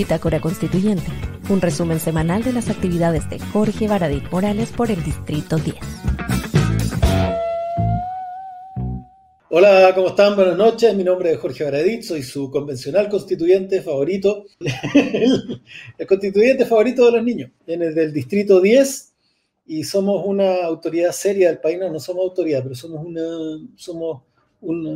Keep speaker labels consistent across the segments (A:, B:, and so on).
A: Bitácora Constituyente, un resumen semanal de las actividades de Jorge Baradit Morales por el Distrito 10.
B: Hola, ¿cómo están? Buenas noches. Mi nombre es Jorge Baradit, soy su convencional constituyente favorito, el constituyente favorito de los niños, en el del Distrito 10, y somos una autoridad seria del país. No, no somos autoridad, pero somos una, somos,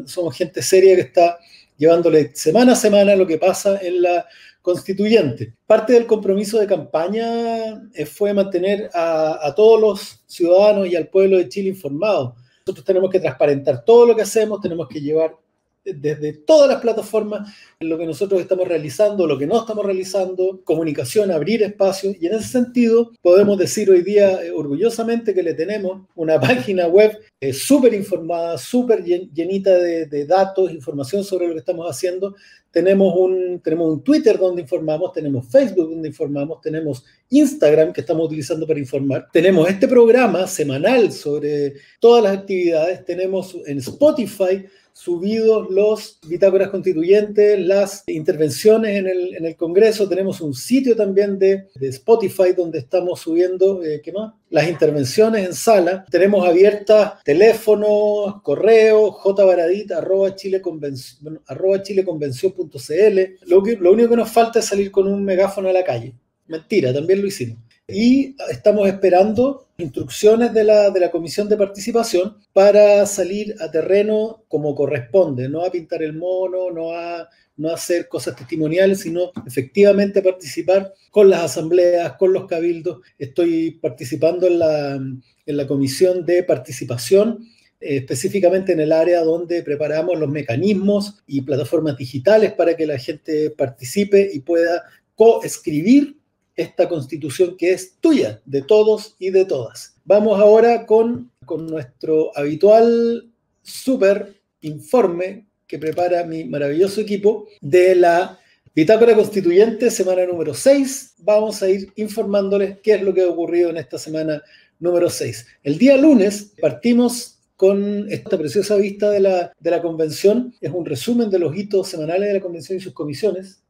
B: somos gente seria que está llevándole semana a semana lo que pasa en la constituyente. Parte del compromiso de campaña eh, fue mantener a, todos los ciudadanos y al pueblo de Chile informados. Nosotros tenemos que transparentar todo lo que hacemos, tenemos que llevar desde todas las plataformas lo que nosotros estamos realizando, lo que no estamos realizando, comunicación, abrir espacios. Y en ese sentido podemos decir hoy día eh, orgullosamente que le tenemos una página web eh, súper informada, súper llenita de, de, datos, información sobre lo que estamos haciendo. Tenemos un, tenemos un Twitter donde informamos, tenemos Facebook donde informamos, tenemos Instagram que estamos utilizando para informar. Tenemos este programa semanal sobre todas las actividades. Tenemos en Spotify subidos los bitácoras constituyentes, las intervenciones en el, en el Congreso. Tenemos un sitio también de, de Spotify donde estamos subiendo, eh, ¿qué más? Las intervenciones en sala. Tenemos abiertas teléfono, correo, jbaradit, arroba, chileconvención, arroba chileconvención.cl. Lo, que, lo único que nos falta es salir con un megáfono a la calle. Mentira, también lo hicimos y estamos esperando instrucciones de la, de la comisión de participación para salir a terreno como corresponde, no a pintar el mono, no a, no hacer cosas testimoniales, sino efectivamente participar con las asambleas, con los cabildos. Estoy participando en la, en la comisión de participación eh, específicamente en el área donde preparamos los mecanismos y plataformas digitales para que la gente participe y pueda coescribir esta constitución que es tuya, de todos y de todas. Vamos ahora con, con nuestro habitual super informe que prepara mi maravilloso equipo de la Bitácora Constituyente, semana número 6. Vamos a ir informándoles qué es lo que ha ocurrido en esta semana número 6. El día lunes partimos con esta preciosa vista de la, de la convención. Es un resumen de los hitos semanales de la convención y sus comisiones.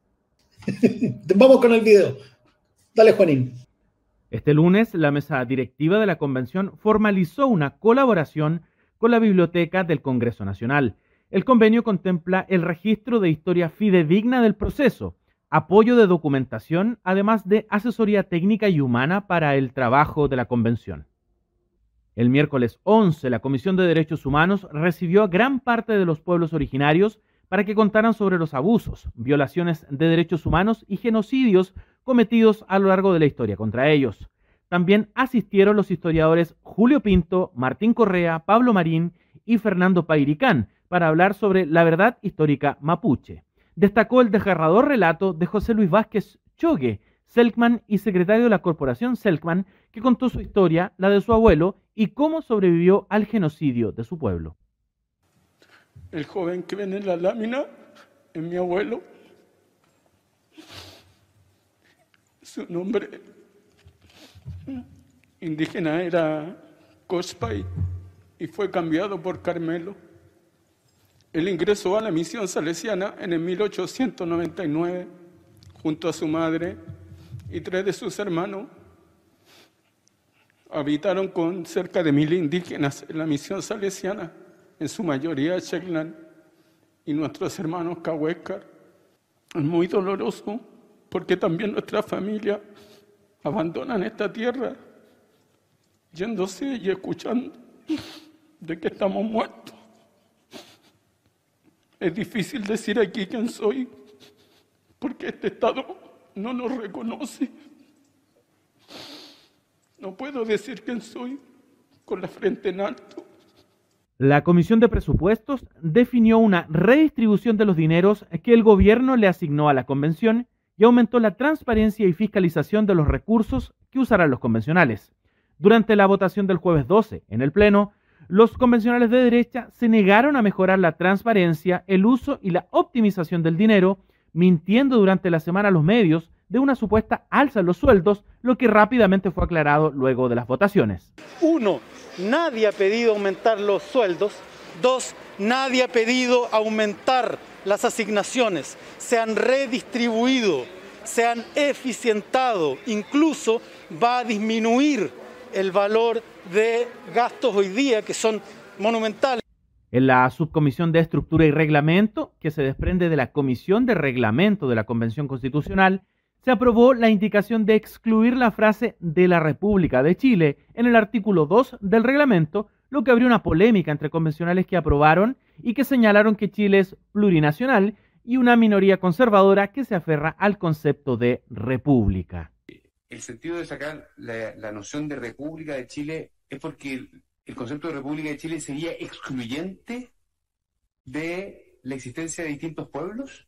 B: Vamos con el video. Dale, Juanín.
C: Este lunes, la mesa directiva de la convención formalizó una colaboración con la Biblioteca del Congreso Nacional. El convenio contempla el registro de historia fidedigna del proceso, apoyo de documentación, además de asesoría técnica y humana para el trabajo de la convención. El miércoles 11, la Comisión de Derechos Humanos recibió a gran parte de los pueblos originarios para que contaran sobre los abusos, violaciones de derechos humanos y genocidios cometidos a lo largo de la historia contra ellos. También asistieron los historiadores Julio Pinto, Martín Correa, Pablo Marín y Fernando Pairicán para hablar sobre la verdad histórica mapuche. Destacó el desgarrador relato de José Luis Vázquez Chogue, Selkman y secretario de la corporación Selkman, que contó su historia, la de su abuelo, y cómo sobrevivió al genocidio de su pueblo.
D: El joven que ven en la lámina es mi abuelo, Su nombre indígena era Cospay y fue cambiado por Carmelo. Él ingresó a la misión salesiana en el 1899 junto a su madre y tres de sus hermanos. Habitaron con cerca de mil indígenas en la misión salesiana, en su mayoría Checlan y nuestros hermanos Cahuéscar. Es muy doloroso porque también nuestra familia abandonan esta tierra yéndose y escuchando de que estamos muertos. Es difícil decir aquí quién soy, porque este Estado no nos reconoce. No puedo decir quién soy con la frente en alto.
C: La Comisión de Presupuestos definió una redistribución de los dineros que el gobierno le asignó a la convención y aumentó la transparencia y fiscalización de los recursos que usarán los convencionales. Durante la votación del jueves 12 en el Pleno, los convencionales de derecha se negaron a mejorar la transparencia, el uso y la optimización del dinero, mintiendo durante la semana a los medios de una supuesta alza en los sueldos, lo que rápidamente fue aclarado luego de las votaciones.
E: Uno, nadie ha pedido aumentar los sueldos. Dos, nadie ha pedido aumentar las asignaciones. Se han redistribuido, se han eficientado, incluso va a disminuir el valor de gastos hoy día que son monumentales.
C: En la subcomisión de estructura y reglamento, que se desprende de la comisión de reglamento de la Convención Constitucional, se aprobó la indicación de excluir la frase de la República de Chile en el artículo 2 del reglamento, lo que abrió una polémica entre convencionales que aprobaron y que señalaron que Chile es plurinacional y una minoría conservadora que se aferra al concepto de república.
F: El sentido de sacar la, noción de república de Chile es porque el concepto de República de Chile sería excluyente de la existencia de distintos pueblos?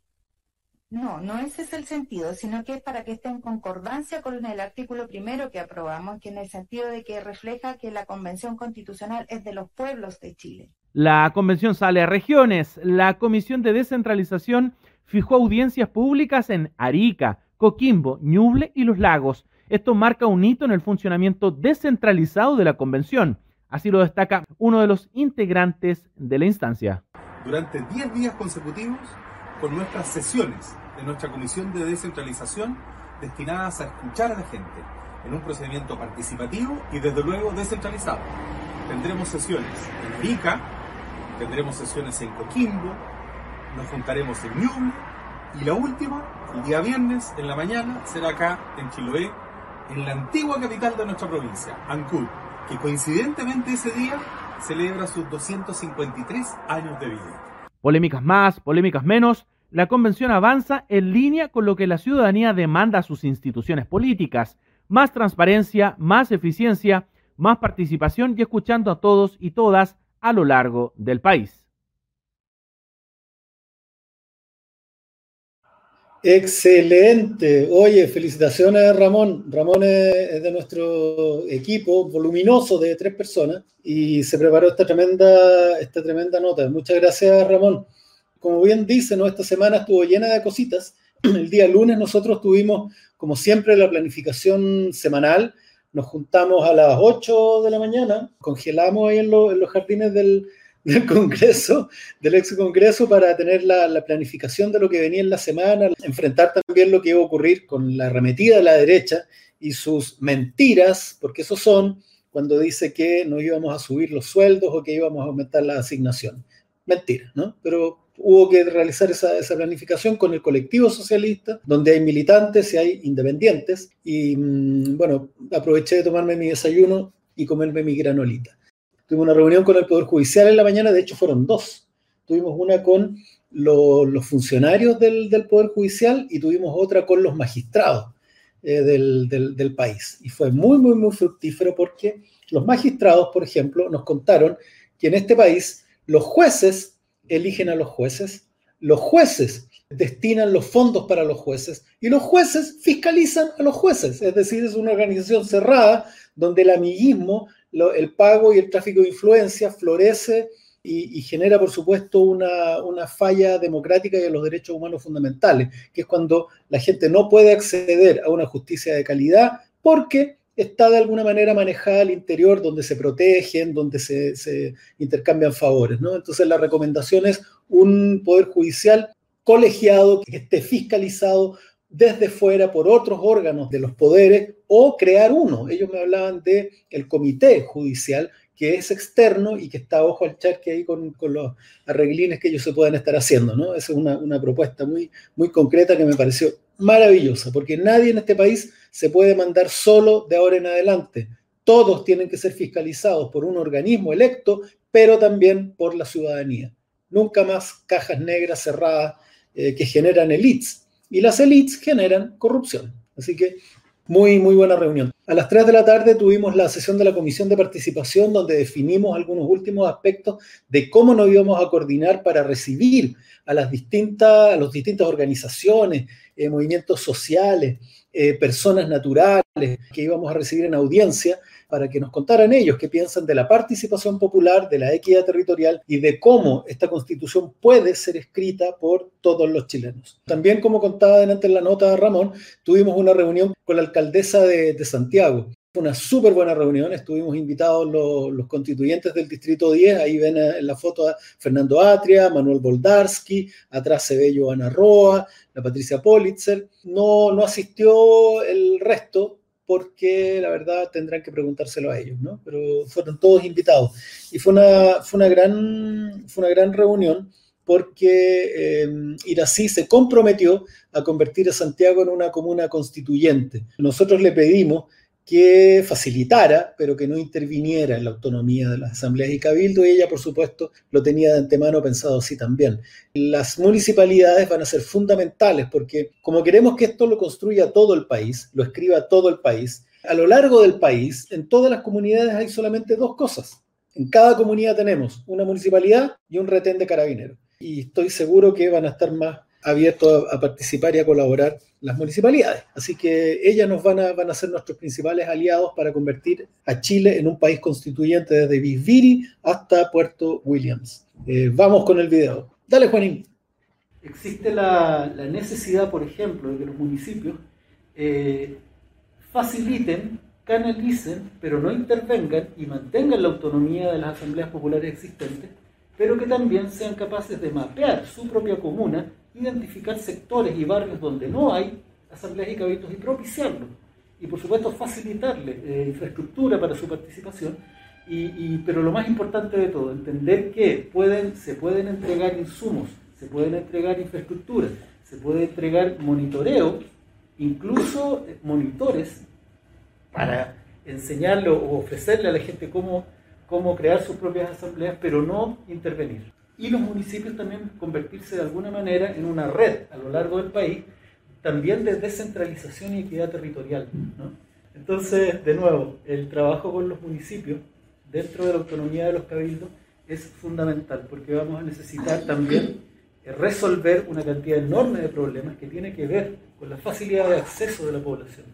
G: No, no ese es el sentido, sino que es para que esté en concordancia con el artículo primero que aprobamos, que en el sentido de que refleja que la Convención Constitucional es de los pueblos de Chile.
C: La convención sale a regiones. La Comisión de Descentralización fijó audiencias públicas en Arica, Coquimbo, Ñuble y Los Lagos. Esto marca un hito en el funcionamiento descentralizado de la convención. Así lo destaca uno de los integrantes de la instancia.
H: Durante 10 días consecutivos, con nuestras sesiones de nuestra Comisión de Descentralización destinadas a escuchar a la gente en un procedimiento participativo y desde luego descentralizado. Tendremos sesiones en Arica, tendremos sesiones en Coquimbo, nos juntaremos en Ñuble y la última, el día viernes en la mañana, será acá en Chiloé, en la antigua capital de nuestra provincia, Ancud que coincidentemente ese día celebra sus 253 años de vida.
C: Polémicas más, polémicas menos, la convención avanza en línea con lo que la ciudadanía demanda a sus instituciones políticas, más transparencia, más eficiencia, más participación y escuchando a todos y todas a lo largo del país.
B: Excelente. Oye, felicitaciones Ramón. Ramón es de nuestro equipo voluminoso de tres personas y se preparó esta tremenda, esta tremenda nota. Muchas gracias Ramón. Como bien dice, ¿no? esta semana estuvo llena de cositas. El día lunes nosotros tuvimos, como siempre, la planificación semanal. Nos juntamos a las 8 de la mañana, congelamos ahí en los jardines del, del Congreso, del ex Congreso, para tener la, planificación de lo que venía en la semana, enfrentar también lo que iba a ocurrir con la arremetida de la derecha y sus mentiras, porque eso son cuando dice que no íbamos a subir los sueldos o que íbamos a aumentar la asignación. Mentira, ¿no? Pero hubo que realizar esa, esa, planificación con el colectivo socialista, donde hay militantes y hay independientes. Y mm, bueno, aproveché de tomarme mi desayuno y comerme mi granolita. Tuvimos una reunión con el Poder Judicial en la mañana, de hecho fueron dos. Tuvimos una con los funcionarios del, Poder Judicial y tuvimos otra con los magistrados eh, del, país. Y fue muy, muy, muy fructífero porque los magistrados, por ejemplo, nos contaron que en este país los jueces eligen a los jueces, los jueces destinan los fondos para los jueces y los jueces fiscalizan a los jueces. Es decir, es una organización cerrada donde el amiguismo el pago y el tráfico de influencia florece y, genera, por supuesto, una, falla democrática y de los derechos humanos fundamentales, que es cuando la gente no puede acceder a una justicia de calidad porque está de alguna manera manejada al interior, donde se protegen, donde se, intercambian favores. ¿no? Entonces, la recomendación es un poder judicial colegiado, que esté fiscalizado desde fuera por otros órganos de los poderes o crear uno. Ellos me hablaban de el comité judicial que es externo y que está ojo al charque ahí con, los arreglines que ellos se puedan estar haciendo, ¿no? Esa es una, una, propuesta muy, muy concreta que me pareció maravillosa, porque nadie en este país se puede mandar solo de ahora en adelante. Todos tienen que ser fiscalizados por un organismo electo, pero también por la ciudadanía. Nunca más cajas negras cerradas eh, que generan elites y las élites generan corrupción. Así que muy, muy buena reunión. A las 3 de la tarde tuvimos la sesión de la Comisión de Participación donde definimos algunos últimos aspectos de cómo nos íbamos a coordinar para recibir a las distintas, a distintas organizaciones, eh, movimientos sociales, eh, personas naturales que íbamos a recibir en audiencia para que nos contaran ellos qué piensan de la participación popular, de la equidad territorial y de cómo esta constitución puede ser escrita por todos los chilenos. También, como contaba delante en la nota Ramón, tuvimos una reunión con la alcaldesa de, de Santiago, una súper buena reunión, estuvimos invitados los, constituyentes del Distrito 10, ahí ven en la foto a Fernando Atria, Manuel Boldarsky, atrás se ve Joana Roa, la Patricia Politzer. No, no asistió el resto porque la verdad tendrán que preguntárselo a ellos, ¿no? Pero fueron todos invitados. Y fue una, fue una, gran, fue una gran reunión porque eh, Irací se comprometió a convertir a Santiago en una comuna constituyente. Nosotros le pedimos que facilitara, pero que no interviniera en la autonomía de las asambleas y cabildo, y ella, por supuesto, lo tenía de antemano pensado así también. Las municipalidades van a ser fundamentales porque como queremos que esto lo construya todo el país, lo escriba todo el país, a lo largo del país, en todas las comunidades hay solamente dos cosas. En cada comunidad tenemos una municipalidad y un retén de carabineros. Y estoy seguro que van a estar más abiertos a, participar y a colaborar las municipalidades. Así que ellas nos van a, van a ser nuestros principales aliados para convertir a Chile en un país constituyente desde Bisbiri hasta Puerto Williams. Eh, vamos con el video. Dale, Juanín. Existe la, la, necesidad, por ejemplo, de que los municipios eh, faciliten, canalicen, pero no intervengan y mantengan la autonomía de las asambleas populares existentes, pero que también sean capaces de mapear su propia comuna identificar sectores y barrios donde no hay asambleas y cabildos y propiciarlo. Y por supuesto facilitarle eh, infraestructura para su participación. Y, pero lo más importante de todo, entender que pueden, se pueden entregar insumos, se pueden entregar infraestructura, se puede entregar monitoreo, incluso eh, monitores para enseñarle o ofrecerle a la gente cómo, cómo crear sus propias asambleas, pero no intervenir y los municipios también convertirse de alguna manera en una red a lo largo del país, también de descentralización y equidad territorial. Entonces, de nuevo, el trabajo con los municipios dentro de la autonomía de los cabildos es fundamental porque vamos a necesitar también resolver una cantidad enorme de problemas que tiene que ver con la facilidad de acceso de la población.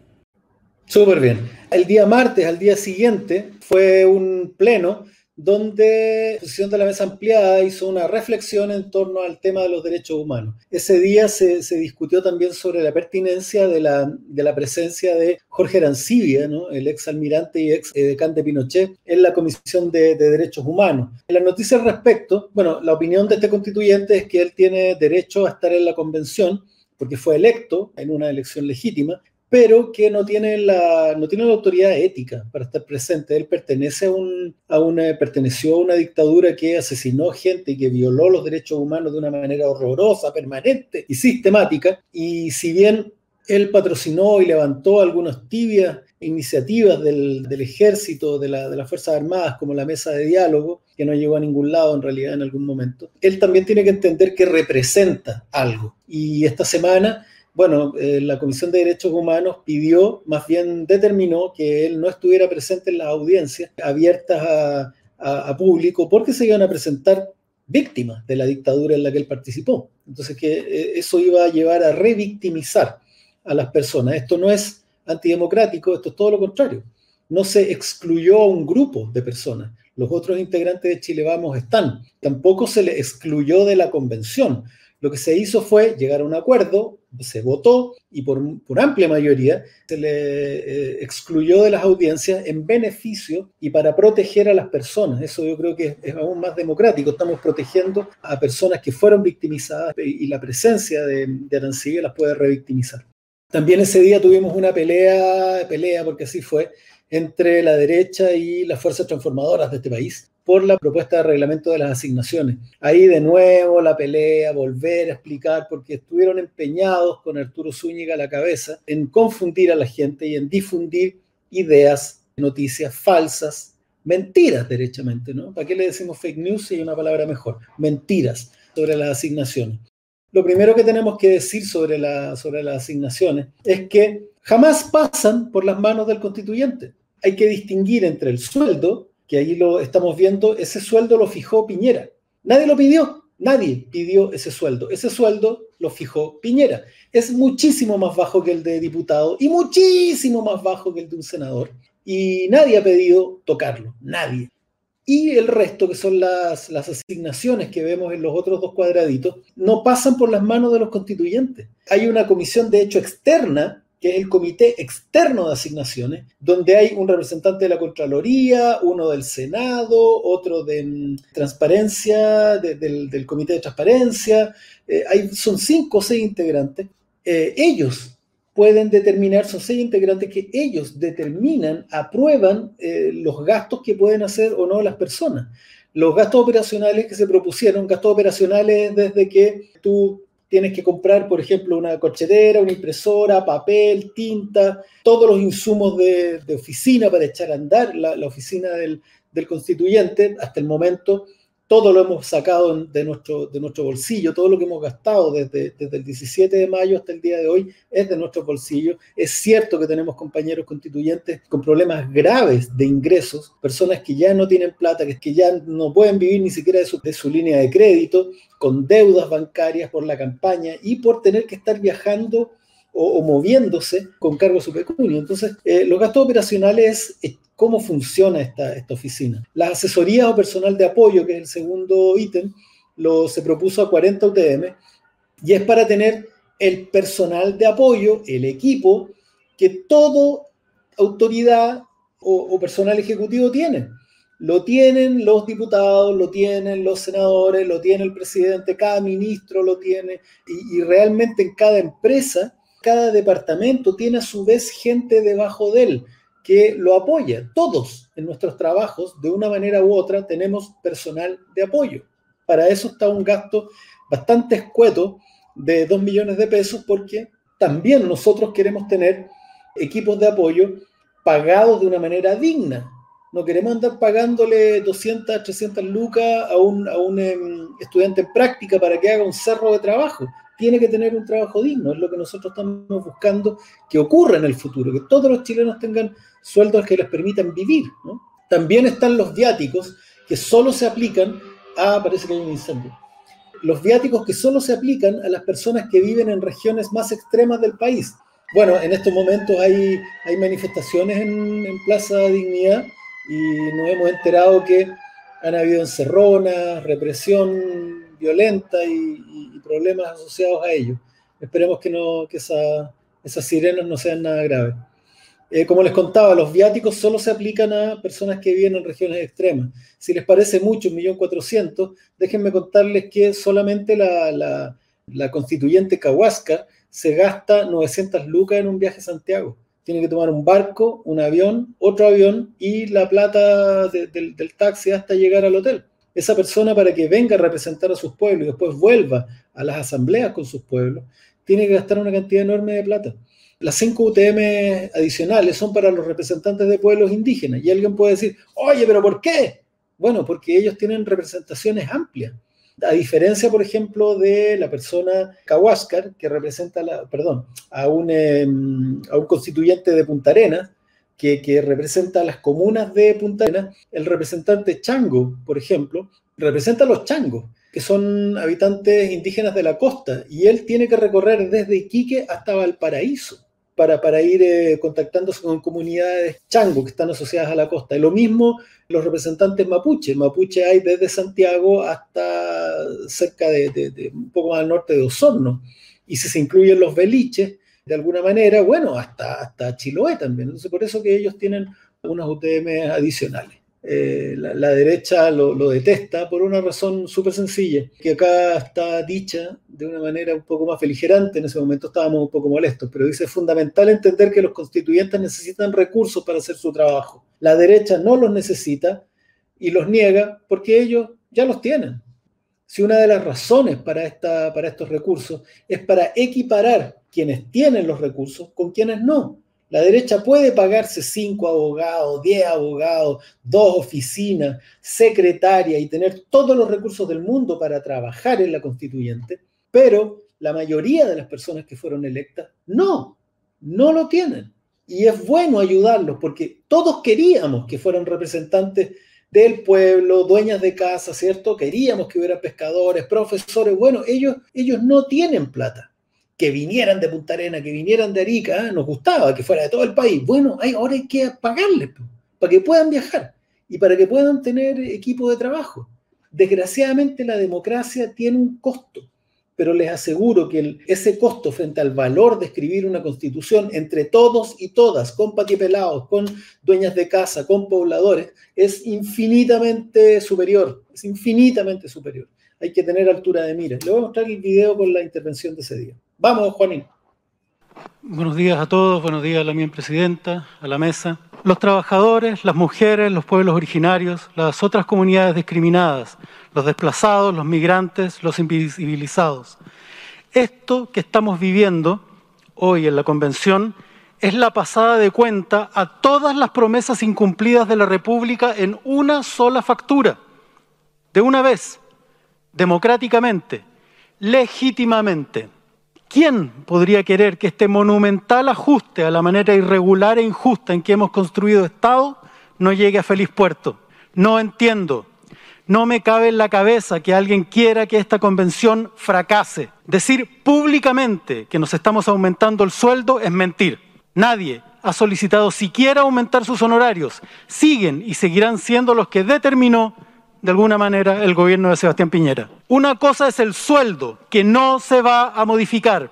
B: Súper bien. El día martes, al día siguiente, fue un pleno donde la posición de la mesa ampliada hizo una reflexión en torno al tema de los derechos humanos. Ese día se, discutió también sobre la pertinencia de la, presencia de Jorge Arancibia, el ex almirante y ex decán de Pinochet, en la Comisión de, de Derechos Humanos. En la noticia al respecto, bueno, la opinión de este constituyente es que él tiene derecho a estar en la convención porque fue electo en una elección legítima, pero que no tiene la, no tiene la autoridad ética para estar presente. Él pertenece a, un, a una, perteneció a una dictadura que asesinó gente y que violó los derechos humanos de una manera horrorosa, permanente y sistemática. Y si bien él patrocinó y levantó algunas tibias iniciativas del, del ejército, de, la, de, las Fuerzas Armadas, como la mesa de diálogo, que no llegó a ningún lado en realidad en algún momento, él también tiene que entender que representa algo. Y esta semana bueno, eh, la Comisión de Derechos Humanos pidió, más bien determinó que él no estuviera presente en las audiencias abiertas a, público porque se iban a presentar víctimas de la dictadura en la que él participó. Entonces, que eh, eso iba a llevar a revictimizar a las personas. Esto no es antidemocrático, esto es todo lo contrario. No se excluyó a un grupo de personas. Los otros integrantes de Chile Vamos están. Tampoco se le excluyó de la convención lo que se hizo fue llegar a un acuerdo, se votó y por, amplia mayoría se le eh, excluyó de las audiencias en beneficio y para proteger a las personas. Eso yo creo que es, aún más democrático. Estamos protegiendo a personas que fueron victimizadas y, la presencia de, de las puede revictimizar. También ese día tuvimos una pelea, pelea porque así fue, entre la derecha y las fuerzas transformadoras de este país por la propuesta de reglamento de las asignaciones. Ahí de nuevo la pelea, volver a explicar, porque estuvieron empeñados con Arturo Zúñiga a la cabeza en confundir a la gente y en difundir ideas, noticias falsas, mentiras derechamente, ¿no? ¿Para qué le decimos fake news si hay una palabra mejor? Mentiras sobre las asignaciones. Lo primero que tenemos que decir sobre, la, sobre las asignaciones es que jamás pasan por las manos del constituyente. Hay que distinguir entre el sueldo que ahí lo estamos viendo, ese sueldo lo fijó Piñera. Nadie lo pidió, Nadie pidió ese sueldo. Ese sueldo lo fijó Piñera. Es muchísimo más bajo que el de diputado y muchísimo más bajo que el de un senador. Y nadie ha pedido tocarlo, nadie. Y el resto, que son las, las asignaciones que vemos en los otros dos cuadraditos, no pasan por las manos de los constituyentes. Hay una comisión de hecho externa que es el Comité Externo de Asignaciones, donde hay un representante de la Contraloría, uno del Senado, otro de mm, Transparencia, del, Comité de Transparencia, eh, hay, son cinco o seis integrantes. Eh, ellos pueden determinar, son seis integrantes que ellos determinan, aprueban eh, los gastos que pueden hacer o no las personas. Los gastos operacionales que se propusieron, gastos operacionales desde que tú tienes que comprar, por ejemplo, una corchetera, una impresora, papel, tinta, todos los insumos de, oficina para echar a andar la, oficina del, del, constituyente. Hasta el momento todo lo hemos sacado de nuestro, de nuestro bolsillo, todo lo que hemos gastado desde, desde el 17 de mayo hasta el día de hoy es de nuestro bolsillo. Es cierto que tenemos compañeros constituyentes con problemas graves de ingresos, personas que ya no tienen plata, que, ya no pueden vivir ni siquiera de su, de su línea de crédito, con deudas bancarias por la campaña y por tener que estar viajando o, moviéndose con cargo a su. Entonces, eh, los gastos operacionales cómo funciona esta, esta oficina. La asesoría o personal de apoyo, que es el segundo ítem, lo, se propuso a 40 UTM y es para tener el personal de apoyo, el equipo, que todo autoridad o, personal ejecutivo tiene. Lo tienen los diputados, lo tienen los senadores, lo tiene el presidente, cada ministro lo tiene y, y realmente en cada empresa, cada departamento tiene a su vez gente debajo de él que lo apoya. Todos en nuestros trabajos, de una manera u otra, tenemos personal de apoyo. Para eso está un gasto bastante escueto de 2 millones de pesos porque también nosotros queremos tener equipos de apoyo pagados de una manera digna. No queremos andar pagándole 200, 300 lucas a un, a un em, estudiante en práctica para que haga un cerro de trabajo tiene que tener un trabajo digno, es lo que nosotros estamos buscando que ocurra en el futuro, que todos los chilenos tengan sueldos que les permitan vivir. También están los viáticos que solo se aplican a, parece que hay un incendio, los viáticos que solo se aplican a las personas que viven en regiones más extremas del país. Bueno, en estos momentos hay, hay manifestaciones en, Plaza Dignidad y nos hemos enterado que han habido encerronas, represión violenta y, problemas asociados a ello. Esperemos que, no, que esas sirenas no sean nada graves. Eh, como les contaba, los viáticos solo se aplican a personas que viven en regiones extremas. Si les parece mucho, 1.400.000, déjenme contarles que solamente la, constituyente Cahuasca se gasta 900 lucas en un viaje a Santiago. Tiene que tomar un barco, un avión, otro avión y la plata del taxi hasta llegar al hotel esa persona para que venga a representar a sus pueblos y después vuelva a las asambleas con sus pueblos, tiene que gastar una cantidad enorme de plata. Las cinco UTM adicionales son para los representantes de pueblos indígenas. Y alguien puede decir, oye, pero ¿por qué? Bueno, porque ellos tienen representaciones amplias. A diferencia, por ejemplo, de la persona Cahuáscar, que representa, la, perdón, a un, em, a un constituyente de Punta Arenas, que, representa a las comunas de Punta Arenas, el representante Chango, por ejemplo, representa a los changos, que son habitantes indígenas de la costa, y él tiene que recorrer desde Iquique hasta Valparaíso para, para ir eh, contactándose con comunidades chango que están asociadas a la costa. Y lo mismo los representantes mapuche. Mapuche hay desde Santiago hasta cerca de, un poco más al norte de Osorno. Y si se incluyen los beliches, de alguna manera, bueno, hasta, hasta Chiloé también. Entonces, por eso que ellos tienen unas UTM adicionales. Eh, la, derecha lo, detesta por una razón súper sencilla, que acá está dicha de una manera un poco más beligerante, en ese momento estábamos un poco molestos, pero dice, es fundamental entender que los constituyentes necesitan recursos para hacer su trabajo. La derecha no los necesita y los niega porque ellos ya los tienen. Si una de las razones para estos recursos es para equiparar quienes tienen los recursos con quienes no. La derecha puede pagarse cinco abogados, diez abogados, dos oficinas, secretaria y tener todos los recursos del mundo para trabajar en la constituyente, pero la mayoría de las personas que fueron electas no, no lo tienen. Y es bueno ayudarlos porque todos queríamos que fueran representantes del pueblo, dueñas de casa, ¿cierto? Queríamos que hubiera pescadores, profesores. Bueno, ellos, ellos no tienen plata. Que vinieran de Punta Arena, que vinieran de Arica, nos gustaba que fuera de todo el país. Bueno, hay, ahora hay que pagarles para que puedan viajar y para que puedan tener equipo de trabajo. Desgraciadamente la democracia tiene un costo pero les aseguro que ese costo frente al valor de escribir una constitución entre todos y todas, con patiepelados, con dueñas de casa, con pobladores, es infinitamente superior, es infinitamente superior. Hay que tener altura de mira. Le voy a mostrar el video con la intervención de ese día. Vamos, Juanín.
I: Buenos días a todos, buenos días a la mi presidenta, a la mesa. Los trabajadores, las mujeres, los pueblos originarios, las otras comunidades discriminadas, los desplazados, los migrantes, los invisibilizados. Esto que estamos viviendo hoy en la Convención es la pasada de cuenta a todas las promesas incumplidas de la República en una sola factura, de una vez, democráticamente, legítimamente. ¿Quién podría querer que este monumental ajuste a la manera irregular e injusta en que hemos construido Estado no llegue a feliz puerto? No entiendo. No me cabe en la cabeza que alguien quiera que esta convención fracase. Decir públicamente que nos estamos aumentando el sueldo es mentir. Nadie ha solicitado siquiera aumentar sus honorarios. Siguen y seguirán siendo los que determinó de alguna manera el gobierno de Sebastián Piñera. Una cosa es el sueldo, que no se va a modificar,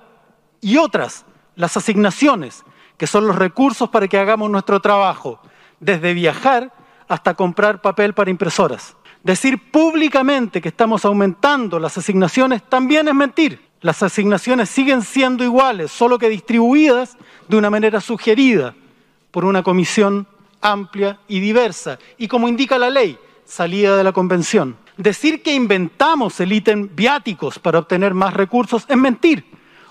I: y otras, las asignaciones, que son los recursos para que hagamos nuestro trabajo, desde viajar hasta comprar papel para impresoras. Decir públicamente que estamos aumentando las asignaciones también es mentir. Las asignaciones siguen siendo iguales, solo que distribuidas de una manera sugerida por una comisión amplia y diversa. Y como indica la ley, salida de la convención. Decir que inventamos el ítem viáticos para obtener más recursos es mentir.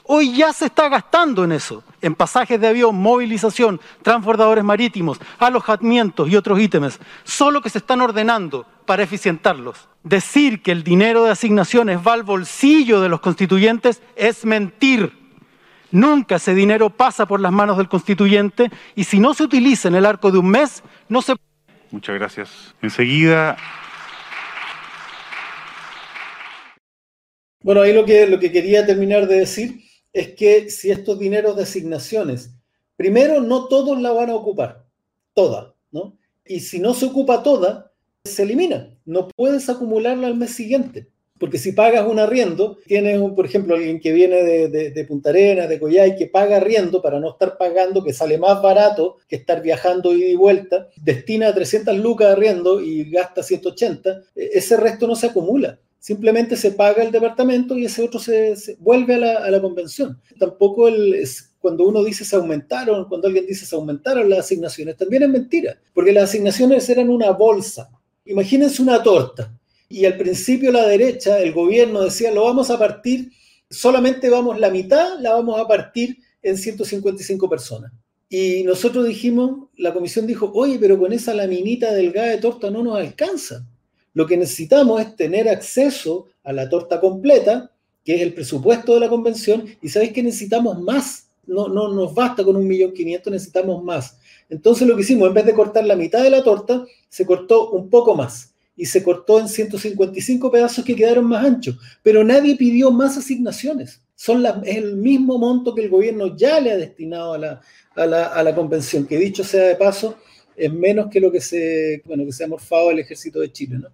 I: Hoy ya se está gastando en eso, en pasajes de avión, movilización, transbordadores marítimos, alojamientos y otros ítems, solo que se están ordenando para eficientarlos. Decir que el dinero de asignaciones va al bolsillo de los constituyentes es mentir. Nunca ese dinero pasa por las manos del constituyente y si no se utiliza en el arco de un mes, no se...
J: Muchas gracias. Enseguida...
B: Bueno, ahí lo que, lo que quería terminar de decir es que si estos dineros de asignaciones, primero, no todos la van a ocupar, toda, ¿no? Y si no se ocupa toda, se elimina. No puedes acumularla al mes siguiente. Porque si pagas un arriendo, tienes, un, por ejemplo, alguien que viene de, de, Punta Arenas, de Coyhai, que paga arriendo para no estar pagando, que sale más barato que estar viajando ida y vuelta, destina 300 lucas de arriendo y gasta 180, e, ese resto no se acumula simplemente se paga el departamento y ese otro se, vuelve a la, convención. Tampoco cuando uno dice se aumentaron, cuando alguien dice se aumentaron las asignaciones, también es mentira, porque las asignaciones eran una bolsa. Imagínense una torta. Y al principio la derecha, el gobierno decía, lo vamos a partir, solamente vamos la mitad, la vamos a partir en 155 personas. Y nosotros dijimos, la comisión dijo, oye, pero con esa laminita delgada de torta no nos alcanza. Lo que necesitamos es tener acceso a la torta completa, que es el presupuesto de la convención, y sabéis que necesitamos más. No, no nos basta con un millón quinientos, necesitamos más. Entonces lo que hicimos, en vez de cortar la mitad de la torta, se cortó un poco más y se cortó en 155 pedazos que quedaron más anchos. Pero nadie pidió más asignaciones. Son es el mismo monto que el gobierno ya le ha destinado a la, a la, a la convención, que dicho sea de paso, es menos que lo que se, bueno, que se ha morfado el ejército de Chile. ¿no?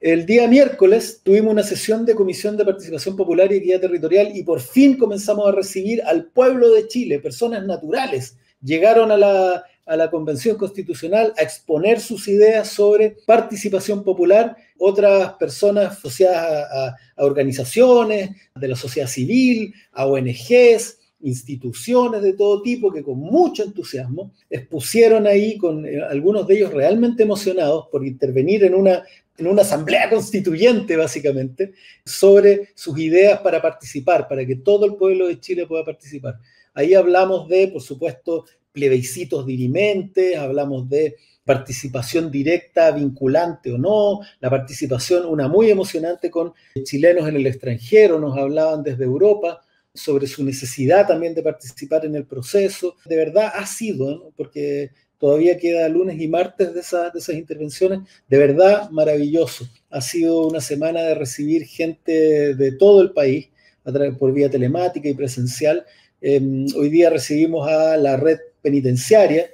B: El día miércoles tuvimos una sesión de Comisión de Participación Popular y Equidad Territorial y por fin comenzamos a recibir al pueblo de Chile, personas naturales. Llegaron a la, Convención Constitucional a exponer sus ideas sobre participación popular, otras personas asociadas a, a organizaciones de la sociedad civil, a ONGs, instituciones de todo tipo que con mucho entusiasmo expusieron ahí, con eh, algunos de ellos realmente emocionados por intervenir en una en una asamblea constituyente, básicamente, sobre sus ideas para participar, para que todo el pueblo de Chile pueda participar. Ahí hablamos de, por supuesto, plebiscitos dirimentes, hablamos de participación directa, vinculante o no, la participación, una muy emocionante con chilenos en el extranjero, nos hablaban desde Europa sobre su necesidad también de participar en el proceso. De verdad ha sido, porque todavía queda lunes y martes de, esas, de esas intervenciones. De verdad, maravilloso. Ha sido una semana de recibir gente de todo el país a través, por vía telemática y presencial. Em, hoy día recibimos a la red penitenciaria,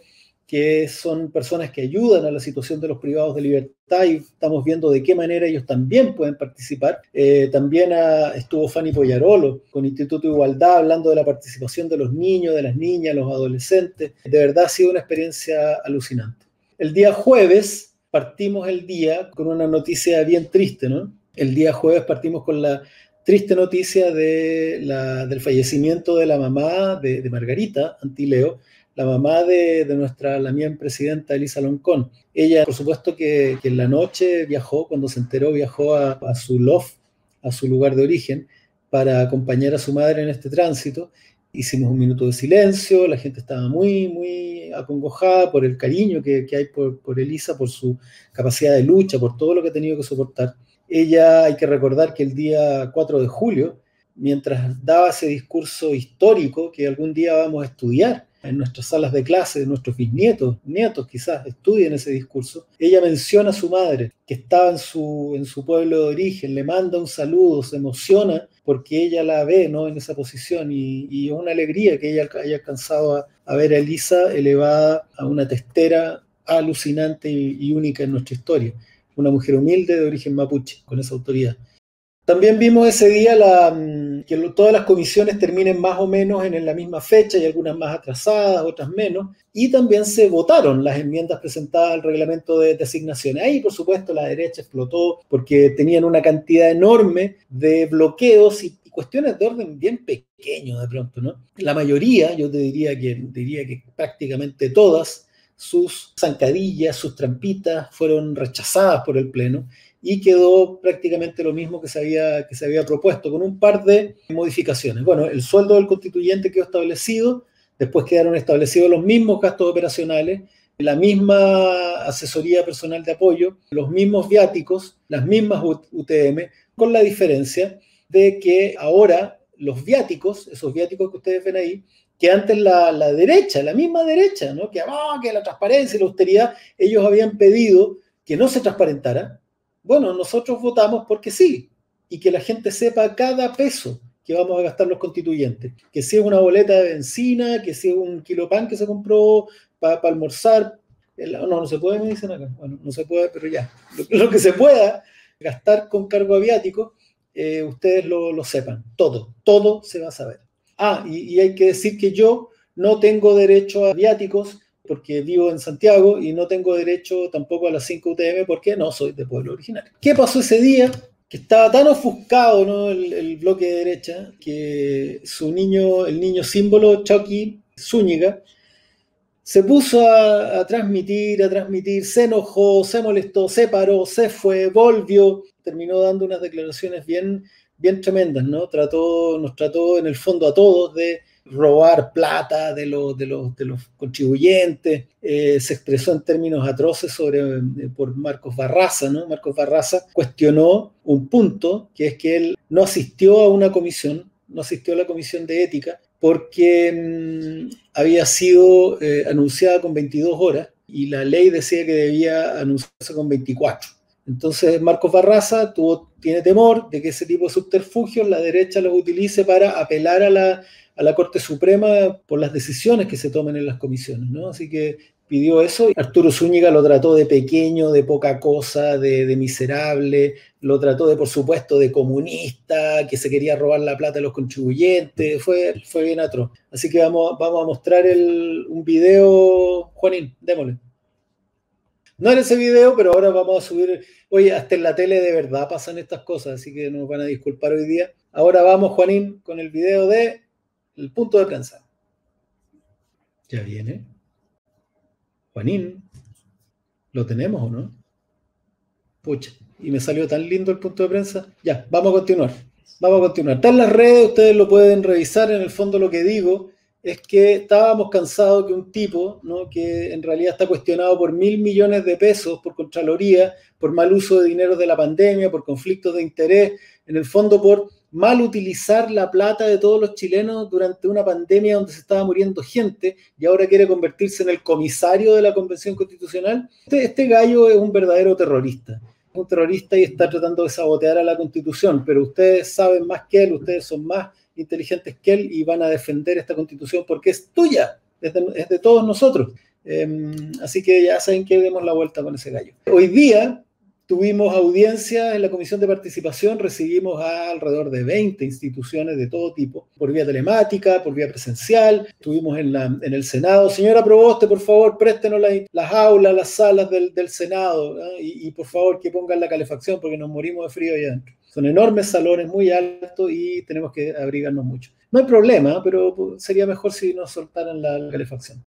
B: que son personas que ayudan a la situación de los privados de libertad y estamos viendo de qué manera ellos también pueden participar. Eh, también estuvo Fanny Poyarolo con Instituto de Igualdad hablando de la participación de los niños, de las niñas, los adolescentes. De verdad ha sido una experiencia alucinante. El día jueves partimos el día con una noticia bien triste, ¿no? El día jueves partimos con la triste noticia de del fallecimiento de la mamá de, de Margarita Antileo, la mamá de, nuestra, la mía presidenta Elisa Loncón. Ella, por supuesto, que, en la noche viajó, cuando se enteró, viajó a, su loft, a su lugar de origen, para acompañar a su madre en este tránsito. Hicimos un minuto de silencio, la gente estaba muy, muy acongojada por el cariño que, hay por, por Elisa, por su capacidad de lucha, por todo lo que ha tenido que soportar. Ella, hay que recordar que el día 4 de julio, mientras daba ese discurso histórico que algún día vamos a estudiar, en nuestras salas de clase, nuestros bisnietos, nietos quizás estudien ese discurso, ella menciona a su madre, que estaba en su, en su pueblo de origen, le manda un saludo, se emociona porque ella la ve ¿no? en esa posición y, es una alegría que ella haya alcanzado a, a, ver a Elisa elevada a una testera alucinante y única en nuestra historia. Una mujer humilde de origen mapuche, con esa autoridad. También vimos ese día mm, que todas las comisiones terminen más o menos en la misma fecha y algunas más atrasadas, otras menos. Y también se votaron las enmiendas presentadas al reglamento de designaciones. Ahí, por supuesto, la derecha explotó porque tenían una cantidad enorme de bloqueos y cuestiones de orden bien pequeño de pronto, ¿no? La mayoría, yo te diría que, diría que prácticamente todas, sus zancadillas, sus trampitas fueron rechazadas por el Pleno y quedó prácticamente lo mismo que se, había, que se había propuesto, con un par de modificaciones. Bueno, el sueldo del constituyente quedó establecido, después quedaron establecidos los mismos gastos operacionales, la misma asesoría personal de apoyo, los mismos viáticos, las mismas UTM, con la diferencia de que ahora los viáticos, esos viáticos que ustedes ven ahí, que antes la, la derecha, la misma derecha, ¿no? que, ah, que la transparencia y la austeridad, ellos habían pedido que no se transparentara, bueno, nosotros votamos porque sí, y que la gente sepa cada peso que vamos a gastar los constituyentes. Que si es una boleta de benzina, que si es un kilo pan que se compró para almorzar. No, no se puede, me dicen acá. Bueno, no se puede, pero ya. Lo, que se pueda gastar con cargo aviático, eh, ustedes lo, sepan. Todo, todo se va a saber. Ah, y, y hay que decir que yo no tengo derecho a viáticos porque vivo en Santiago y no tengo derecho tampoco a las 5 UTM porque no soy de pueblo originario. ¿Qué pasó ese día? Que estaba tan ofuscado ¿no? el, bloque de derecha que su niño, el niño símbolo, Chucky Zúñiga, se puso a, transmitir, a transmitir, se enojó, se molestó, se paró, se fue, volvió, terminó dando unas declaraciones bien, bien tremendas, ¿no? Trató, nos trató en el fondo a todos de robar plata de los, de los, de los contribuyentes, eh, se expresó en términos atroces sobre, eh, por Marcos Barraza, ¿no? Marcos Barraza cuestionó un punto, que es que él no asistió a una comisión, no asistió a la comisión de ética, porque mm, había sido eh, anunciada con 22 horas y la ley decía que debía anunciarse con 24. Entonces Marcos Barraza tuvo, tiene temor de que ese tipo de subterfugios la derecha los utilice para apelar a la, a la Corte Suprema por las decisiones que se tomen en las comisiones, ¿no? Así que pidió eso. Arturo Zúñiga lo trató de pequeño, de poca cosa, de, miserable, lo trató de, por supuesto, de comunista, que se quería robar la plata de los contribuyentes, fue, fue bien atroz. Así que vamos, vamos a mostrar un video, Juanín, démosle. No era ese video, pero ahora vamos a subir, oye, hasta en la tele de verdad pasan estas cosas, así que nos van a disculpar hoy día. Ahora vamos, Juanín, con el video de el punto de prensa. Ya viene. Juanín, ¿lo tenemos o no? Pucha, y me salió tan lindo el punto de prensa. Ya, vamos a continuar. Vamos a continuar. Está en las redes, ustedes lo pueden revisar. En el fondo lo que digo es que estábamos cansados que un tipo, ¿no? que en realidad está cuestionado por mil millones de pesos por Contraloría, por mal uso de dinero de la pandemia, por conflictos de interés, en el fondo por mal utilizar la plata de todos los chilenos durante una pandemia donde se estaba muriendo gente y ahora quiere convertirse en el comisario de la Convención Constitucional. Este, este gallo es un verdadero terrorista. Un terrorista y está tratando de sabotear a la Constitución, pero ustedes saben más que él, ustedes son más inteligentes que él y van a defender esta Constitución porque es tuya, es de, todos nosotros. Eh, así que ya saben que demos la vuelta con ese gallo. Hoy día Tuvimos audiencia en la Comisión de Participación, recibimos a alrededor de 20 instituciones de todo tipo, por vía telemática, por vía presencial, estuvimos en, la, en el Senado. Señora Proboste, por favor, préstenos la, las aulas, las salas del, del Senado y, por favor que pongan la calefacción porque nos morimos de frío allá adentro. Son enormes salones, muy altos y tenemos que abrigarnos mucho. No hay problema, pero sería mejor si nos soltaran la calefacción.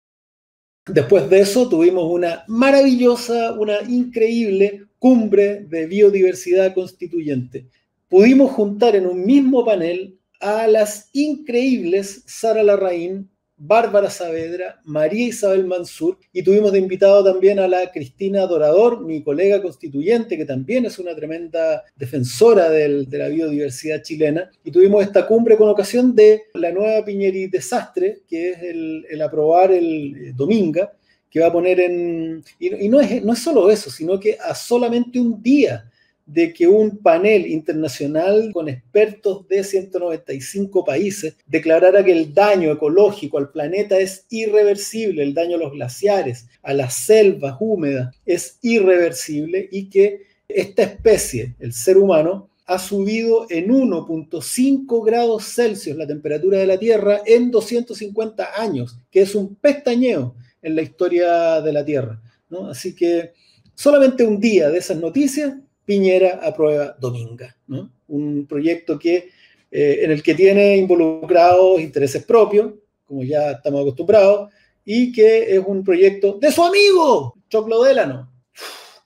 B: Después de eso tuvimos una maravillosa, una increíble cumbre de biodiversidad constituyente. Pudimos juntar en un mismo panel a las increíbles Sara Larraín, Bárbara Saavedra, María Isabel Mansur y tuvimos de invitado también a la Cristina Dorador, mi colega constituyente, que también es una tremenda defensora de la biodiversidad chilena. Y tuvimos esta cumbre con ocasión de la nueva Piñeri Desastre, que es el, aprobar el Dominga, que va a poner en... Y, y no, es, no es solo eso, sino que a solamente un día de que un panel internacional con expertos de 195 países declarara que el daño ecológico al planeta es irreversible, el daño a los glaciares, a las selvas húmedas es irreversible y que esta especie, el ser humano, ha subido en 1.5 grados Celsius la temperatura de la Tierra en 250 años, que es un pestañeo en la historia de la Tierra. ¿no? Así que solamente un día de esas noticias Piñera aprueba Dominga, ¿no? un proyecto que, eh, en el que tiene involucrados intereses propios, como ya estamos acostumbrados, y que es un proyecto de su amigo, Choclo Delano.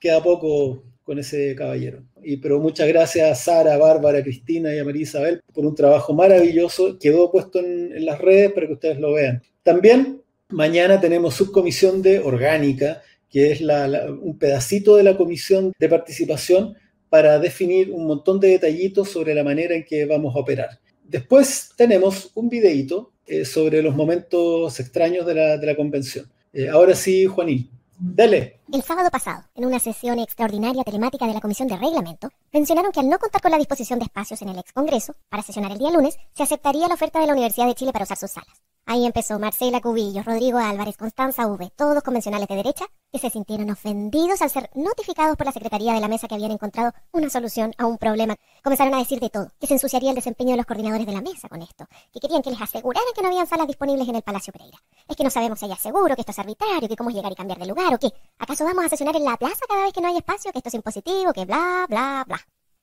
B: Queda poco con ese caballero. Y, pero muchas gracias a Sara, Bárbara, Cristina y a María Isabel por un trabajo maravilloso. Quedó puesto en, en las redes para que ustedes lo vean. También mañana tenemos subcomisión de orgánica que es la, un pedacito de la comisión de participación para definir un montón de detallitos sobre la manera en que vamos a operar. Después tenemos un videíto eh, sobre los momentos extraños de la, convención. Eh, ahora sí, Juanín, dale.
K: El sábado pasado, en una sesión extraordinaria telemática de la Comisión de Reglamento, mencionaron que al no contar con la disposición de espacios en el ex Congreso para sesionar el día lunes, se aceptaría la oferta de la Universidad de Chile para usar sus salas. Ahí empezó Marcela Cubillo, Rodrigo Álvarez, Constanza V, todos convencionales de derecha, que se sintieron ofendidos al ser notificados por la Secretaría de la Mesa que habían encontrado una solución a un problema. Comenzaron a decir de todo, que se ensuciaría el desempeño de los coordinadores de la mesa con esto, que querían que les aseguraran que no habían salas disponibles en el Palacio Pereira. Es que no sabemos si hay seguro, que esto es arbitrario, que cómo es llegar y cambiar de lugar, o qué. ¿Acaso vamos a sesionar en la plaza cada vez que no hay espacio, que esto es impositivo, que bla, bla, bla?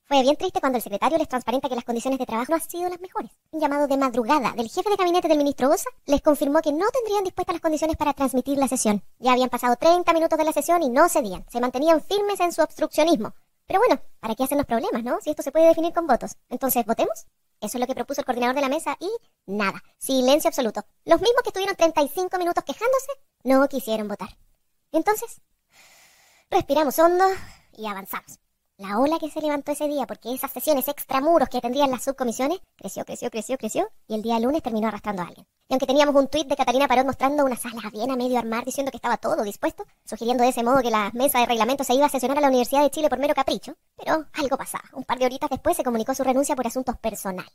K: Fue bien triste cuando el secretario les transparenta que las condiciones de trabajo no han sido las mejores. Un llamado de madrugada del jefe de gabinete del ministro Osa les confirmó que no tendrían dispuestas las condiciones para transmitir la sesión. Ya habían pasado 30 minutos de la sesión y no cedían. Se mantenían firmes en su obstruccionismo. Pero bueno, ¿para qué hacen los problemas, no? Si esto se puede definir con votos. Entonces, ¿votemos? Eso es lo que propuso el coordinador de la mesa y nada. Silencio absoluto. Los mismos que estuvieron 35 minutos quejándose no quisieron votar. Entonces, respiramos hondo y avanzamos. La ola que se levantó ese día porque esas sesiones extramuros que tendrían las subcomisiones creció, creció, creció, creció y el día lunes terminó arrastrando a alguien. Y aunque teníamos un tuit de Catalina Parot mostrando una sala bien a medio armar diciendo que estaba todo dispuesto, sugiriendo de ese modo que la mesa de reglamento se iba a sesionar a la Universidad de Chile por mero capricho, pero algo pasaba. Un par de horitas después se comunicó su renuncia por asuntos personales.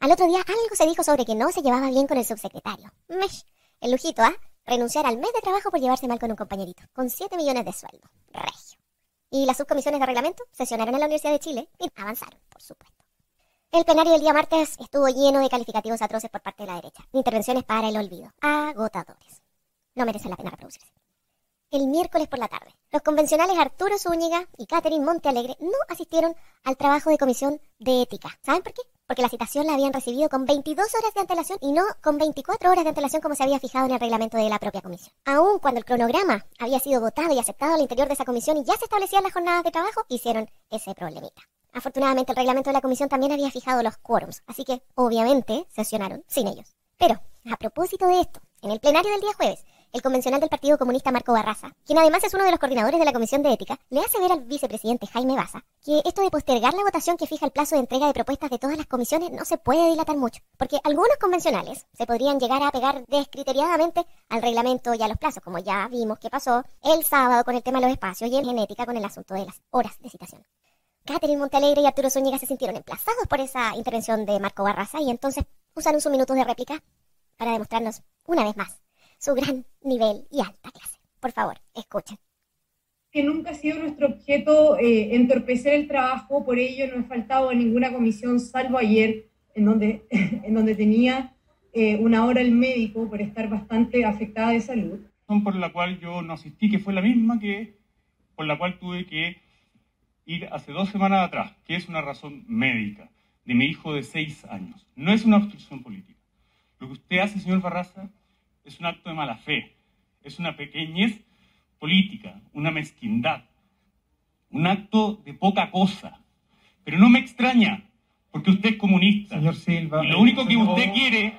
K: Al otro día algo se dijo sobre que no se llevaba bien con el subsecretario. Mesh, el lujito, ¿ah? Renunciar al mes de trabajo por llevarse mal con un compañerito, con 7 millones de sueldo. Regio y las subcomisiones de reglamento sesionaron en la Universidad de Chile y avanzaron, por supuesto. El plenario del día martes estuvo lleno de calificativos atroces por parte de la derecha, intervenciones para el olvido, agotadores. No merecen la pena reproducirse. El miércoles por la tarde, los convencionales Arturo Zúñiga y Catherine Montealegre no asistieron al trabajo de comisión de ética. ¿Saben por qué? Porque la citación la habían recibido con 22 horas de antelación y no con 24 horas de antelación como se había fijado en el reglamento de la propia comisión. Aún cuando el cronograma había sido votado y aceptado al interior de esa comisión y ya se establecían las jornadas de trabajo, hicieron ese problemita. Afortunadamente el reglamento de la comisión también había fijado los quórums, así que obviamente sesionaron sin ellos. Pero, a propósito de esto, en el plenario del día jueves, el convencional del Partido Comunista Marco Barraza, quien además es uno de los coordinadores de la Comisión de Ética, le hace ver al vicepresidente Jaime Baza que esto de postergar la votación que fija el plazo de entrega de propuestas de todas las comisiones no se puede dilatar mucho, porque algunos convencionales se podrían llegar a pegar descriteriadamente al reglamento y a los plazos, como ya vimos que pasó el sábado con el tema de los espacios y en genética con el asunto de las horas de citación. Catherine Montalegre y Arturo Zúñiga se sintieron emplazados por esa intervención de Marco Barraza y entonces usaron sus minutos de réplica para demostrarnos una vez más su gran nivel y alta clase. Por favor, escuchen.
L: Que nunca ha sido nuestro objeto eh, entorpecer el trabajo, por ello no he faltado a ninguna comisión, salvo ayer, en donde, en donde tenía eh, una hora el médico por estar bastante afectada de salud.
M: Por la cual yo no asistí, que fue la misma que por la cual tuve que ir hace dos semanas atrás, que es una razón médica de mi hijo de seis años. No es una obstrucción política. Lo que usted hace, señor Barraza, es un acto de mala fe, es una pequeñez política, una mezquindad, un acto de poca cosa. Pero no me extraña, porque usted es comunista.
N: Señor Silva.
M: Y lo único que usted quiere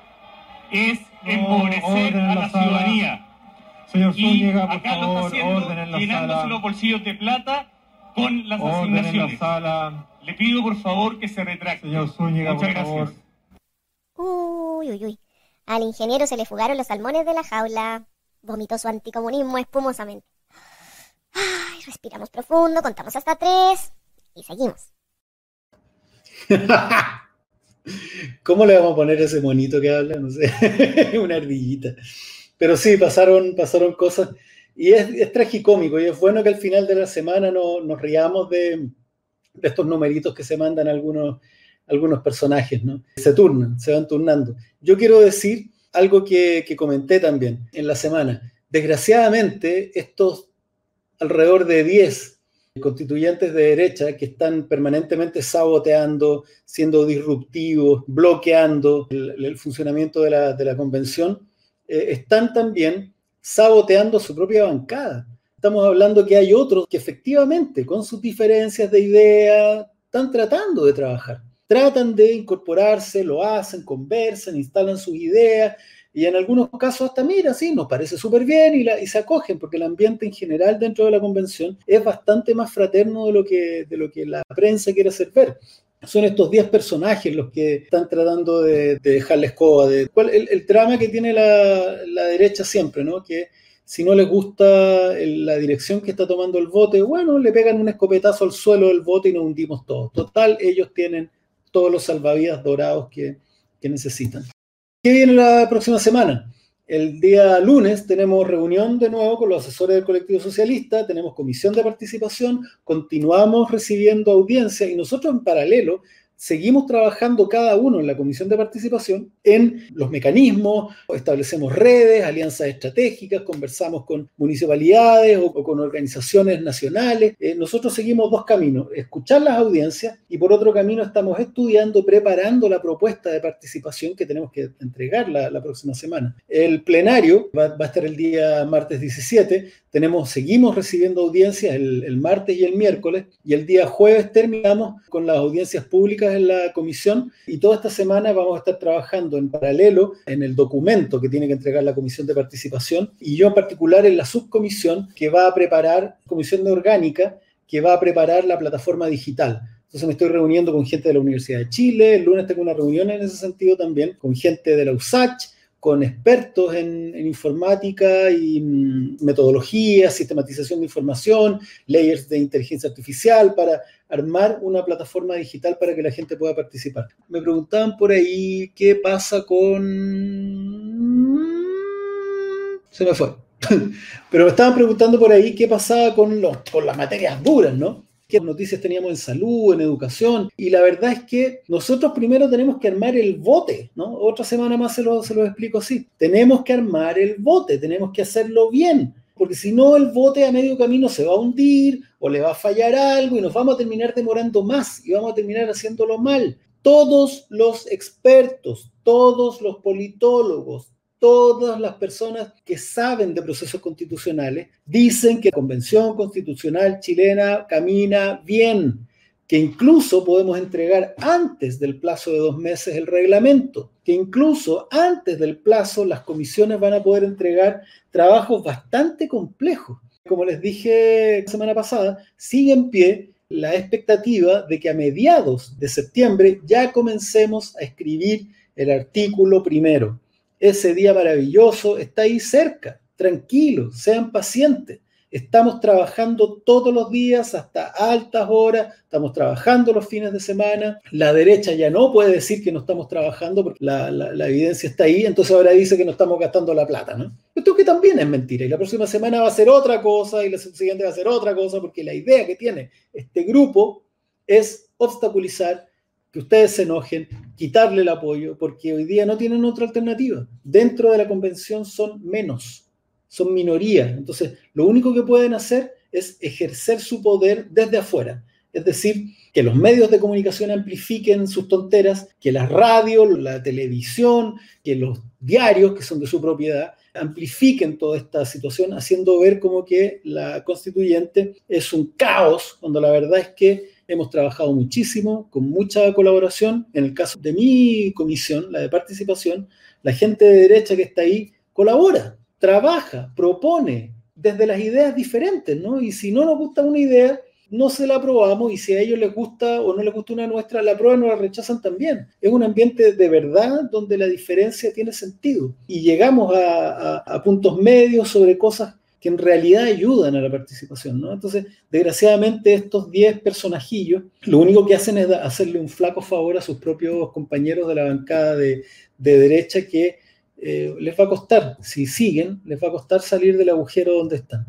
M: es empobrecer a la, ciudadanía.
N: Señor Zúñiga, por
M: acá
N: favor,
M: lo está haciendo,
N: orden en la
M: llenándose
N: sala.
M: los bolsillos de plata con las
N: Orden en la
M: asignaciones.
N: sala.
M: Le pido por favor que se retracte.
N: Señor Zúñiga,
M: Muchas
N: por favor.
M: gracias.
K: Uy, uy, uy. Al ingeniero se le fugaron los salmones de la jaula. Vomitó su anticomunismo espumosamente. Respiramos profundo, contamos hasta tres y seguimos.
B: ¿Cómo le vamos a poner ese monito que habla? No sé, una ardillita. Pero sí, pasaron, pasaron cosas. Y es, es tragicómico y es bueno que al final de la semana no, nos riamos de estos numeritos que se mandan algunos, algunos personajes, ¿no? Se turnan, se van turnando. Yo quiero decir algo que, que comenté también en la semana. Desgraciadamente, estos alrededor de 10 constituyentes de derecha que están permanentemente saboteando, siendo disruptivos, bloqueando el, el funcionamiento de la, de la convención, eh, están también saboteando su propia bancada. Estamos hablando que hay otros que efectivamente, con sus diferencias de idea, están tratando de trabajar. Tratan de incorporarse, lo hacen, conversan, instalan sus ideas y en algunos casos hasta, mira, sí, nos parece súper bien y, la, y, se acogen, porque el ambiente en general dentro de la convención es bastante más fraterno de lo que, de lo que la prensa quiere hacer ver. Son estos 10 personajes los que están tratando de, de dejar la escoba. De, ¿cuál, el, el, drama que tiene la, la, derecha siempre, ¿no? Que si no les gusta la dirección que está tomando el voto, bueno, le pegan un escopetazo al suelo del voto y nos hundimos todos. Total, ellos tienen todos los salvavidas dorados que, que necesitan. ¿Qué viene la próxima semana? El día lunes tenemos reunión de nuevo con los asesores del colectivo socialista, tenemos comisión de participación, continuamos recibiendo audiencia y nosotros en paralelo seguimos trabajando cada uno en la comisión de participación en los mecanismos, establecemos redes, alianzas estratégicas, conversamos con municipalidades o, o con organizaciones nacionales. Eh, nosotros seguimos dos caminos, escuchar las audiencias y por otro camino estamos estudiando, preparando la propuesta de participación que tenemos que entregar la, la próxima semana. El plenario va, va, a estar el día martes 17, tenemos, seguimos recibiendo audiencias el, el martes y el miércoles y el día jueves terminamos con las audiencias públicas en la comisión y toda esta semana vamos a estar trabajando en paralelo en el documento que tiene que entregar la comisión de participación y yo en particular en la subcomisión que va a preparar, comisión de orgánica, que va a preparar la plataforma digital. Entonces me estoy reuniendo con gente de la Universidad de Chile, el lunes tengo una reunión en ese sentido también, con gente de la USACH, con expertos en, en, informática y mm, metodología, sistematización de información, layers de inteligencia artificial para armar una plataforma digital para que la gente pueda participar. Me preguntaban por ahí qué pasa con... Se me fue. Pero me estaban preguntando por ahí qué pasaba con, los, con las materias duras, ¿no? qué noticias teníamos en salud, en educación, y la verdad es que nosotros primero tenemos que armar el bote, ¿no? Otra semana más se lo, se lo explico así. Tenemos que armar el bote, tenemos que hacerlo bien, porque si no el bote a medio camino se va a hundir o le va a fallar algo y nos vamos a terminar demorando más y vamos a terminar haciéndolo mal. Todos los expertos, todos los politólogos, todas las personas que saben de procesos constitucionales dicen que la Convención Constitucional chilena camina bien, que incluso podemos entregar antes del plazo de dos meses el reglamento, que incluso antes del plazo las comisiones van a poder entregar trabajos bastante complejos. Como les dije la semana pasada, sigue en pie la expectativa de que a mediados de septiembre ya comencemos a escribir el artículo primero. Ese día maravilloso está ahí cerca. Tranquilos, sean pacientes. Estamos trabajando todos los días hasta altas horas, estamos trabajando los fines de semana. La derecha ya no puede decir que no estamos trabajando porque la, evidencia está ahí, entonces ahora dice que no estamos gastando la plata, ¿no? Esto que también es mentira y la próxima semana va a ser otra cosa y la siguiente va a ser otra cosa porque la idea que tiene este grupo es obstaculizar que ustedes se enojen, quitarle el apoyo, porque hoy día no tienen otra alternativa. Dentro de la convención son menos son minorías. Entonces, lo único que pueden hacer es ejercer su poder desde afuera. Es decir, que los medios de comunicación amplifiquen sus tonteras, que la radio, la televisión, que los diarios, que son de su propiedad, amplifiquen toda esta situación, haciendo ver como que la constituyente es un caos, cuando la verdad es que hemos trabajado muchísimo, con mucha colaboración. En el caso de mi comisión, la de participación, la gente de derecha que está ahí colabora trabaja, propone desde las ideas diferentes, ¿no? Y si no nos gusta una idea, no se la aprobamos y si a ellos les gusta o no les gusta una nuestra, la aprueban o la rechazan también. Es un ambiente de verdad donde la diferencia tiene sentido y llegamos a, puntos medios sobre cosas que en realidad ayudan a la participación, ¿no? Entonces, desgraciadamente estos 10 personajillos lo único que hacen es hacerle un flaco favor a sus propios compañeros de la bancada de derecha que eh, les va a costar, si siguen, les va a costar salir del agujero donde están.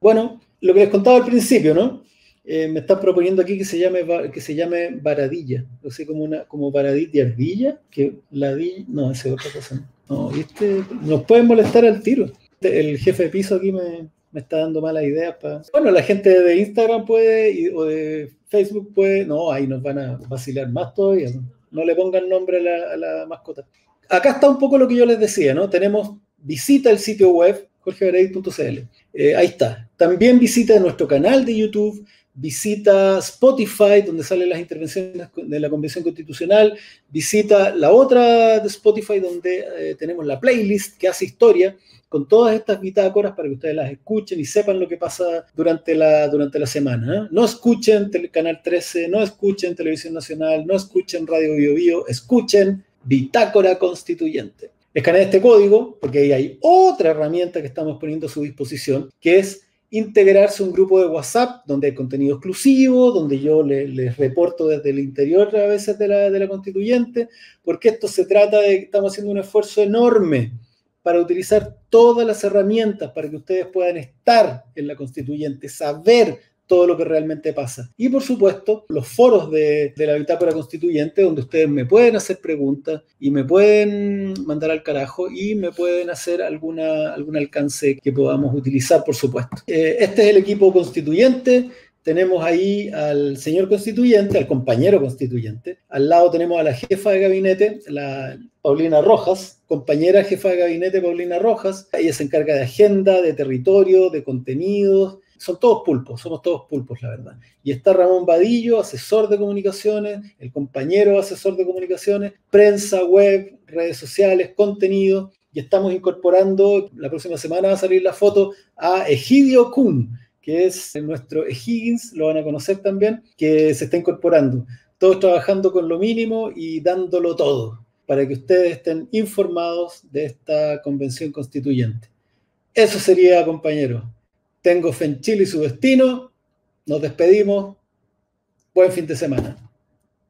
B: Bueno, lo que les contaba al principio, ¿no? Eh, me están proponiendo aquí que se llame que se llame varadilla, no sé, como una como varadilla ardilla, que la no, esa es otra cosa. No, ¿viste? Nos pueden molestar al tiro. El jefe de piso aquí me, me está dando malas ideas. Para... Bueno, la gente de Instagram puede, o de Facebook puede, no, ahí nos van a vacilar más todavía. No, le pongan nombre a la, a la mascota acá está un poco lo que yo les decía, ¿no? Tenemos, visita el sitio web jorgeveredit.cl. Eh, ahí está. También visita nuestro canal de YouTube, visita Spotify, donde salen las intervenciones de la Convención Constitucional, visita la otra de Spotify, donde eh, tenemos la playlist que hace historia, con todas estas bitácoras para que ustedes las escuchen y sepan lo que pasa durante la, durante la semana. ¿eh? No escuchen Canal 13, no escuchen Televisión Nacional, no escuchen Radio Bio Bio, escuchen Bitácora Constituyente. Escaneen este código porque ahí hay otra herramienta que estamos poniendo a su disposición, que es integrarse un grupo de WhatsApp donde hay contenido exclusivo, donde yo les, reporto desde el interior a veces de la, de la constituyente, porque esto se trata de que estamos haciendo un esfuerzo enorme para utilizar todas las herramientas para que ustedes puedan estar en la constituyente, saber todo lo que realmente pasa. Y por supuesto, los foros de, la bitácora constituyente, donde ustedes me pueden hacer preguntas y me pueden mandar al carajo y me pueden hacer alguna, algún alcance que podamos utilizar, por supuesto. Eh, este es el equipo constituyente. Tenemos ahí al señor constituyente, al compañero constituyente. Al lado tenemos a la jefa de gabinete, la Paulina Rojas, compañera jefa de gabinete Paulina Rojas. Ella se encarga de agenda, de territorio, de contenidos, son todos pulpos, somos todos pulpos, la verdad. Y está Ramón Vadillo, asesor de comunicaciones, el compañero asesor de comunicaciones, prensa, web, redes sociales, contenido. Y estamos incorporando, la próxima semana va a salir la foto a Egidio Kuhn, que es nuestro Egiggins, lo van a conocer también, que se está incorporando. Todos trabajando con lo mínimo y dándolo todo para que ustedes estén informados de esta convención constituyente. Eso sería, compañeros. Tengo fe en Chile y su destino. Nos despedimos. Buen fin de semana.